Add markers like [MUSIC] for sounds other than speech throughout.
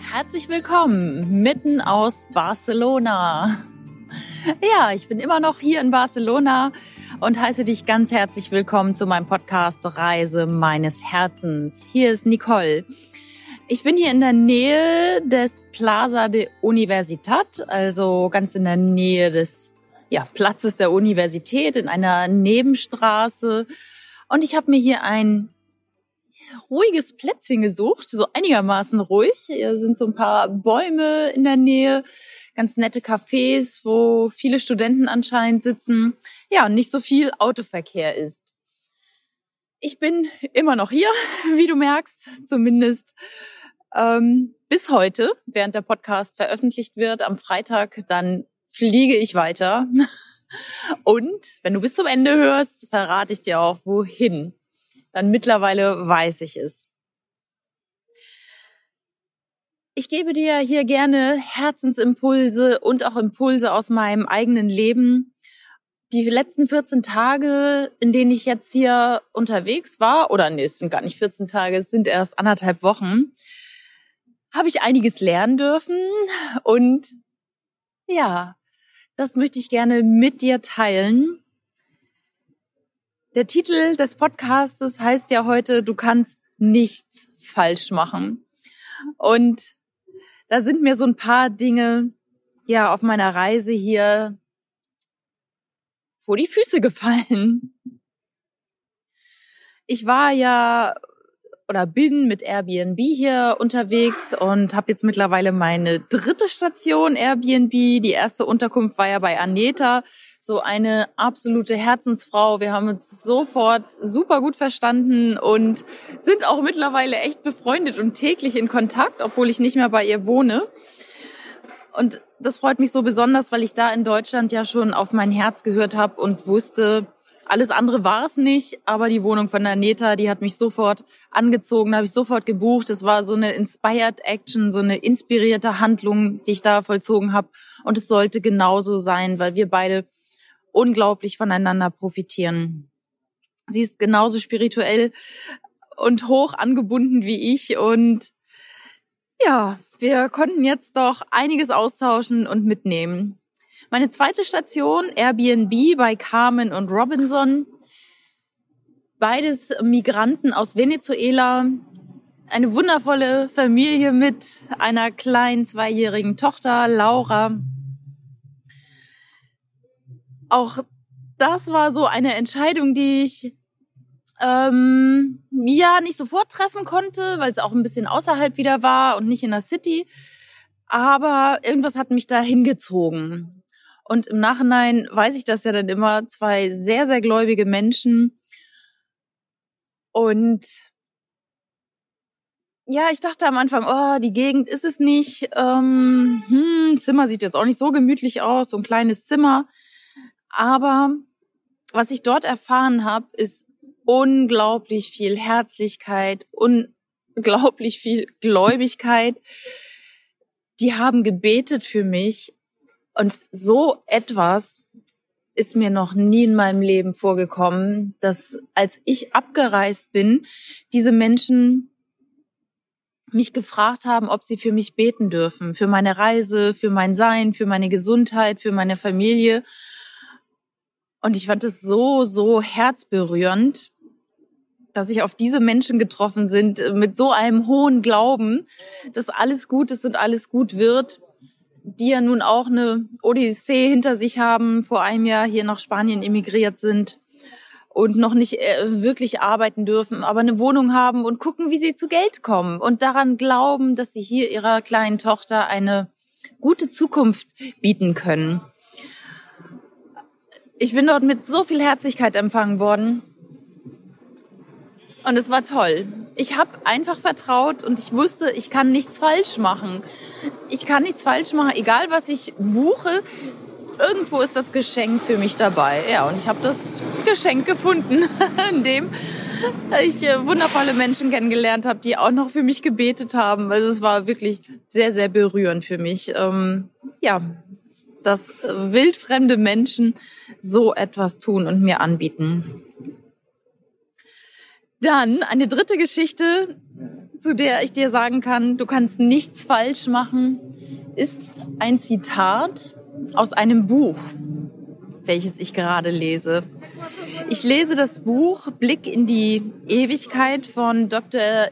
Herzlich willkommen mitten aus Barcelona. Ja, ich bin immer noch hier in Barcelona und heiße dich ganz herzlich willkommen zu meinem Podcast Reise meines Herzens. Hier ist Nicole. Ich bin hier in der Nähe des Plaza de Universitat, also ganz in der Nähe des ja, Platzes der Universität in einer Nebenstraße. Und ich habe mir hier ein ruhiges Plätzchen gesucht, so einigermaßen ruhig. Hier sind so ein paar Bäume in der Nähe, ganz nette Cafés, wo viele Studenten anscheinend sitzen. Ja, und nicht so viel Autoverkehr ist. Ich bin immer noch hier, [LAUGHS] wie du merkst, zumindest ähm, bis heute, während der Podcast veröffentlicht wird, am Freitag, dann fliege ich weiter. [LAUGHS] Und wenn du bis zum Ende hörst, verrate ich dir auch, wohin. Dann mittlerweile weiß ich es. Ich gebe dir hier gerne Herzensimpulse und auch Impulse aus meinem eigenen Leben. Die letzten 14 Tage, in denen ich jetzt hier unterwegs war, oder nee, es sind gar nicht 14 Tage, es sind erst anderthalb Wochen, habe ich einiges lernen dürfen und ja, das möchte ich gerne mit dir teilen. Der Titel des Podcasts heißt ja heute, du kannst nichts falsch machen. Und da sind mir so ein paar Dinge, ja, auf meiner Reise hier vor die Füße gefallen. Ich war ja oder bin mit Airbnb hier unterwegs und habe jetzt mittlerweile meine dritte Station Airbnb. Die erste Unterkunft war ja bei Aneta, so eine absolute Herzensfrau. Wir haben uns sofort super gut verstanden und sind auch mittlerweile echt befreundet und täglich in Kontakt, obwohl ich nicht mehr bei ihr wohne. Und das freut mich so besonders, weil ich da in Deutschland ja schon auf mein Herz gehört habe und wusste, alles andere war es nicht, aber die Wohnung von der Neta, die hat mich sofort angezogen, habe ich sofort gebucht. Es war so eine inspired Action, so eine inspirierte Handlung, die ich da vollzogen habe. Und es sollte genauso sein, weil wir beide unglaublich voneinander profitieren. Sie ist genauso spirituell und hoch angebunden wie ich und ja, wir konnten jetzt doch einiges austauschen und mitnehmen. Meine zweite Station, Airbnb bei Carmen und Robinson. Beides Migranten aus Venezuela. Eine wundervolle Familie mit einer kleinen zweijährigen Tochter, Laura. Auch das war so eine Entscheidung, die ich ähm, ja nicht sofort treffen konnte, weil es auch ein bisschen außerhalb wieder war und nicht in der City. Aber irgendwas hat mich da hingezogen. Und im Nachhinein weiß ich das ja dann immer, zwei sehr, sehr gläubige Menschen. Und ja, ich dachte am Anfang, oh, die Gegend ist es nicht. Ähm, hm, Zimmer sieht jetzt auch nicht so gemütlich aus, so ein kleines Zimmer. Aber was ich dort erfahren habe, ist unglaublich viel Herzlichkeit, unglaublich viel Gläubigkeit. Die haben gebetet für mich und so etwas ist mir noch nie in meinem Leben vorgekommen, dass als ich abgereist bin, diese Menschen mich gefragt haben, ob sie für mich beten dürfen, für meine Reise, für mein Sein, für meine Gesundheit, für meine Familie. Und ich fand es so, so herzberührend, dass ich auf diese Menschen getroffen sind mit so einem hohen Glauben, dass alles gut ist und alles gut wird die ja nun auch eine Odyssee hinter sich haben, vor einem Jahr hier nach Spanien emigriert sind und noch nicht äh, wirklich arbeiten dürfen, aber eine Wohnung haben und gucken, wie sie zu Geld kommen und daran glauben, dass sie hier ihrer kleinen Tochter eine gute Zukunft bieten können. Ich bin dort mit so viel Herzlichkeit empfangen worden und es war toll. Ich habe einfach vertraut und ich wusste, ich kann nichts falsch machen. Ich kann nichts falsch machen, egal was ich buche. Irgendwo ist das Geschenk für mich dabei. Ja, und ich habe das Geschenk gefunden, [LAUGHS] in dem ich äh, wundervolle Menschen kennengelernt habe, die auch noch für mich gebetet haben. Also es war wirklich sehr, sehr berührend für mich. Ähm, ja, dass äh, wildfremde Menschen so etwas tun und mir anbieten. Dann eine dritte Geschichte, zu der ich dir sagen kann, du kannst nichts falsch machen, ist ein Zitat aus einem Buch, welches ich gerade lese. Ich lese das Buch Blick in die Ewigkeit von Dr.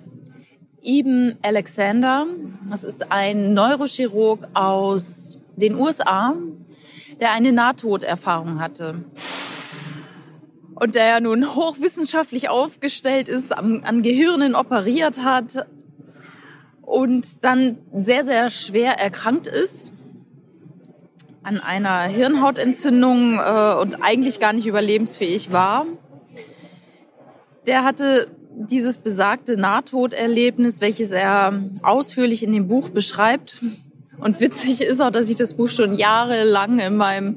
Eben Alexander. Das ist ein Neurochirurg aus den USA, der eine Nahtoderfahrung hatte. Und der ja nun hochwissenschaftlich aufgestellt ist, an, an Gehirnen operiert hat und dann sehr, sehr schwer erkrankt ist an einer Hirnhautentzündung äh, und eigentlich gar nicht überlebensfähig war. Der hatte dieses besagte Nahtoderlebnis, welches er ausführlich in dem Buch beschreibt. Und witzig ist auch, dass ich das Buch schon jahrelang in meinem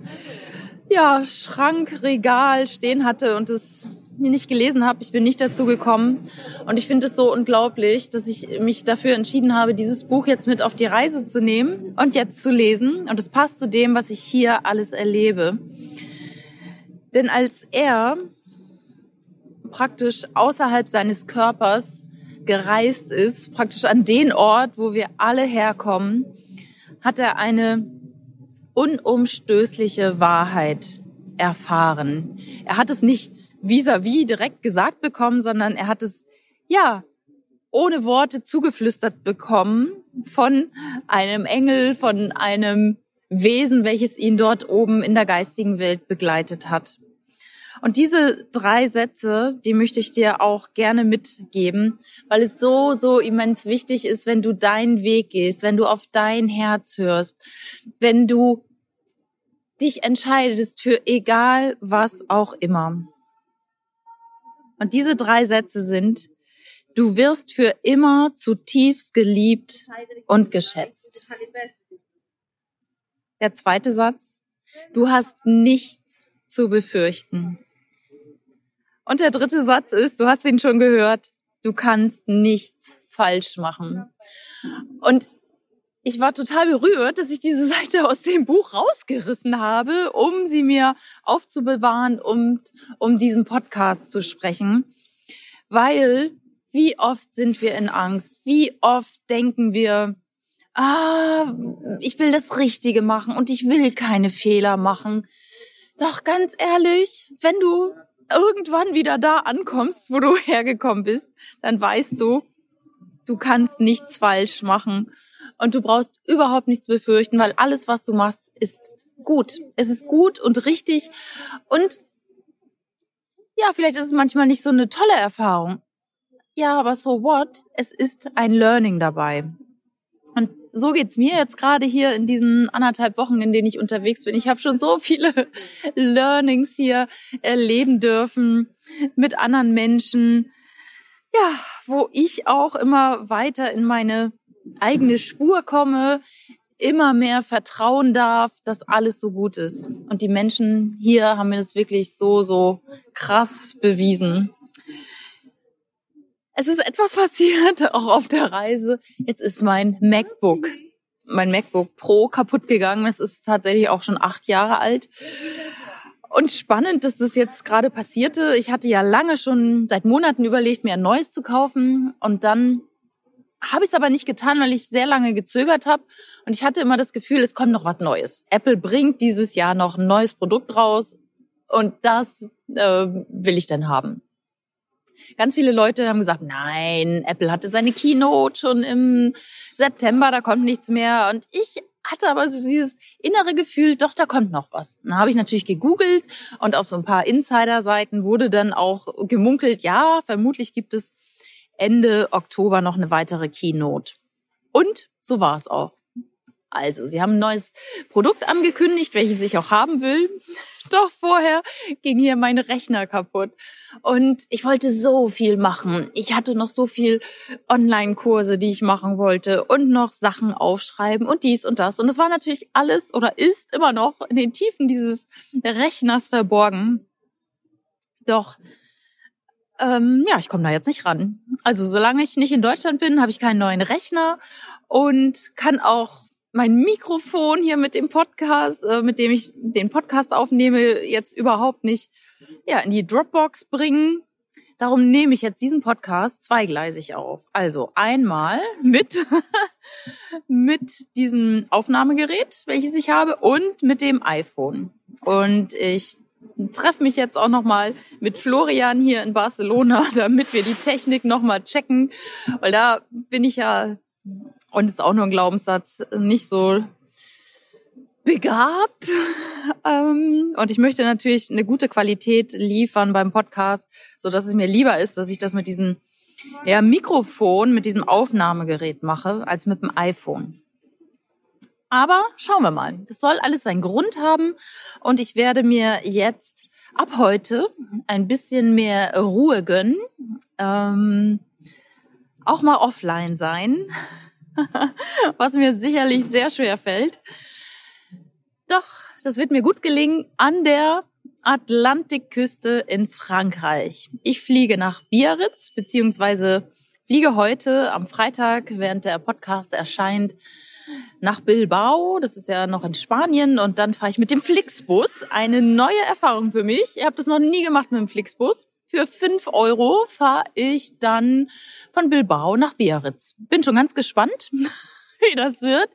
ja, Schrankregal stehen hatte und es nicht gelesen habe. Ich bin nicht dazu gekommen. Und ich finde es so unglaublich, dass ich mich dafür entschieden habe, dieses Buch jetzt mit auf die Reise zu nehmen und jetzt zu lesen. Und es passt zu dem, was ich hier alles erlebe. Denn als er praktisch außerhalb seines Körpers gereist ist, praktisch an den Ort, wo wir alle herkommen, hat er eine unumstößliche Wahrheit erfahren. Er hat es nicht vis-à-vis -vis direkt gesagt bekommen, sondern er hat es, ja, ohne Worte zugeflüstert bekommen von einem Engel, von einem Wesen, welches ihn dort oben in der geistigen Welt begleitet hat. Und diese drei Sätze, die möchte ich dir auch gerne mitgeben, weil es so, so immens wichtig ist, wenn du deinen Weg gehst, wenn du auf dein Herz hörst, wenn du dich entscheidest für egal was auch immer. Und diese drei Sätze sind, du wirst für immer zutiefst geliebt und geschätzt. Der zweite Satz, du hast nichts zu befürchten. Und der dritte Satz ist, du hast ihn schon gehört, du kannst nichts falsch machen. Und ich war total berührt, dass ich diese [LAUGHS] Seite aus dem Buch rausgerissen habe, um sie mir aufzubewahren und um diesen Podcast zu sprechen. Weil wie oft sind wir in Angst? Wie oft denken wir, ah, ich will das Richtige machen und ich will keine Fehler machen. Doch ganz ehrlich, wenn du irgendwann wieder da ankommst, wo du [LAUGHS] hergekommen bist, dann weißt du, du kannst nichts falsch machen und du brauchst überhaupt nichts befürchten, weil alles, was du machst, ist gut. Es ist gut und richtig und ja, vielleicht ist es manchmal nicht so eine tolle Erfahrung. Ja, aber so what? Es ist ein Learning dabei. So geht's mir jetzt gerade hier in diesen anderthalb Wochen, in denen ich unterwegs bin. Ich habe schon so viele [LAUGHS] Learnings hier erleben dürfen mit anderen Menschen. Ja, wo ich auch immer weiter in meine eigene Spur komme, immer mehr vertrauen darf, dass alles so gut ist. Und die Menschen hier haben mir das wirklich so, so krass bewiesen. Es ist etwas passiert, [LAUGHS] auch auf der Reise. Jetzt ist mein MacBook, mein MacBook Pro kaputt gegangen. Es ist tatsächlich auch schon acht Jahre alt. Und spannend, dass das jetzt gerade passierte. Ich hatte ja lange schon seit Monaten überlegt, mir ein neues zu kaufen. Und dann habe ich es aber nicht getan, weil ich sehr lange gezögert habe. Und ich hatte immer das Gefühl, es kommt noch was Neues. Apple bringt dieses Jahr noch ein neues Produkt raus. Und das äh, will ich dann haben. Ganz viele Leute haben gesagt, nein, Apple hatte seine Keynote schon im September, da kommt nichts mehr. Und ich hatte aber so dieses innere Gefühl, doch, da kommt noch was. Dann habe ich natürlich gegoogelt und auf so ein paar Insider-Seiten wurde dann auch gemunkelt, ja, vermutlich gibt es Ende Oktober noch eine weitere Keynote. Und so war es auch. Also, sie haben ein neues Produkt angekündigt, welches ich auch haben will. [LAUGHS] Doch vorher ging hier mein Rechner kaputt. Und ich wollte so viel machen. Ich hatte noch so viel Online-Kurse, die ich machen wollte und noch Sachen aufschreiben und dies und das. Und es war natürlich alles oder ist immer noch in den Tiefen dieses Rechners verborgen. Doch ähm, ja, ich komme da jetzt nicht ran. Also solange ich nicht in Deutschland bin, habe ich keinen neuen Rechner und kann auch mein Mikrofon hier mit dem Podcast, äh, mit dem ich den Podcast aufnehme, jetzt überhaupt nicht ja, in die Dropbox bringen. Darum nehme ich jetzt diesen Podcast zweigleisig auf. Also einmal mit, [LAUGHS] mit diesem Aufnahmegerät, welches ich habe, und mit dem iPhone. Und ich treffe mich jetzt auch nochmal mit Florian hier in Barcelona, [LAUGHS] damit wir die Technik nochmal checken, weil da bin ich ja, und ist auch nur ein Glaubenssatz, nicht so begabt. Ähm, und ich möchte natürlich eine gute Qualität liefern beim Podcast, so dass es mir lieber ist, dass ich das mit diesem ja, Mikrofon, mit diesem Aufnahmegerät mache, als mit dem iPhone. Aber schauen wir mal. Das soll alles seinen Grund haben und ich werde mir jetzt ab heute ein bisschen mehr Ruhe gönnen. Ähm, auch mal offline sein, [LAUGHS] was mir sicherlich sehr schwer fällt. Doch, das wird mir gut gelingen an der Atlantikküste in Frankreich. Ich fliege nach Biarritz, beziehungsweise fliege heute am Freitag, während der Podcast erscheint, nach Bilbao. Das ist ja noch in Spanien. Und dann fahre ich mit dem Flixbus. Eine neue Erfahrung für mich. Ich habe das noch nie gemacht mit dem Flixbus. Für fünf Euro fahre ich dann von Bilbao nach Biarritz. Bin schon ganz gespannt, [LAUGHS] wie das wird.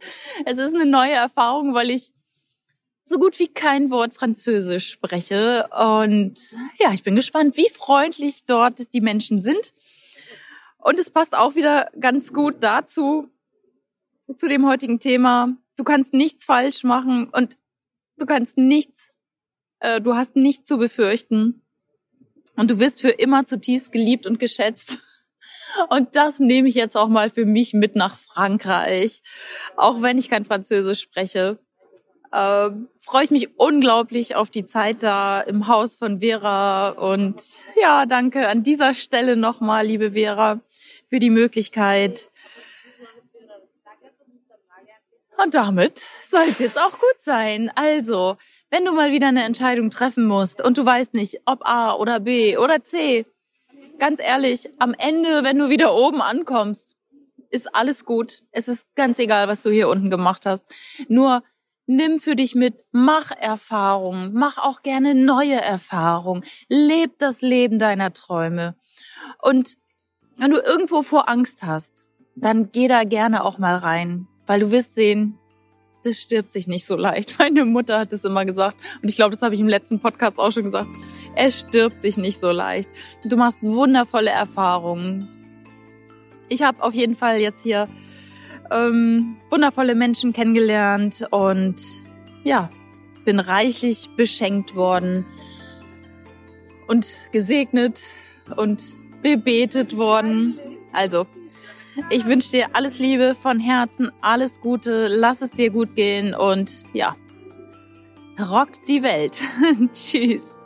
Es ist eine neue Erfahrung, weil ich so gut wie kein Wort Französisch spreche. Und ja, ich bin gespannt, wie freundlich dort die Menschen sind. Und es passt auch wieder ganz gut dazu, zu dem heutigen Thema. Du kannst nichts falsch machen und du kannst nichts, äh, du hast nichts zu befürchten. Und du wirst für immer zutiefst geliebt und geschätzt. Und das nehme ich jetzt auch mal für mich mit nach Frankreich. Auch wenn ich kein Französisch spreche, äh, freue ich mich unglaublich auf die Zeit da im Haus von Vera. Und ja, danke an dieser Stelle nochmal, liebe Vera, für die Möglichkeit, und damit soll es jetzt auch gut sein. Also, wenn du mal wieder eine Entscheidung treffen musst und du weißt nicht, ob A oder B oder C, ganz ehrlich, am Ende, wenn du wieder oben ankommst, ist alles gut. Es ist ganz egal, was du hier unten gemacht hast. Nur nimm für dich mit, mach Erfahrungen, mach auch gerne neue Erfahrungen, leb das Leben deiner Träume. Und wenn du irgendwo vor Angst hast, dann geh da gerne auch mal rein. Weil du wirst sehen, das stirbt sich nicht so leicht. [LAUGHS] Meine Mutter hat es immer gesagt. Und ich glaube, das habe ich im letzten Podcast auch schon gesagt. Es stirbt sich nicht so leicht. Du machst wundervolle Erfahrungen. Ich habe auf jeden Fall jetzt hier ähm, wundervolle Menschen kennengelernt und ja, bin reichlich beschenkt worden und gesegnet und bebetet worden. Also ich wünsche dir alles Liebe von Herzen, alles Gute, lass es dir gut gehen und ja, rock die Welt. [LAUGHS] Tschüss.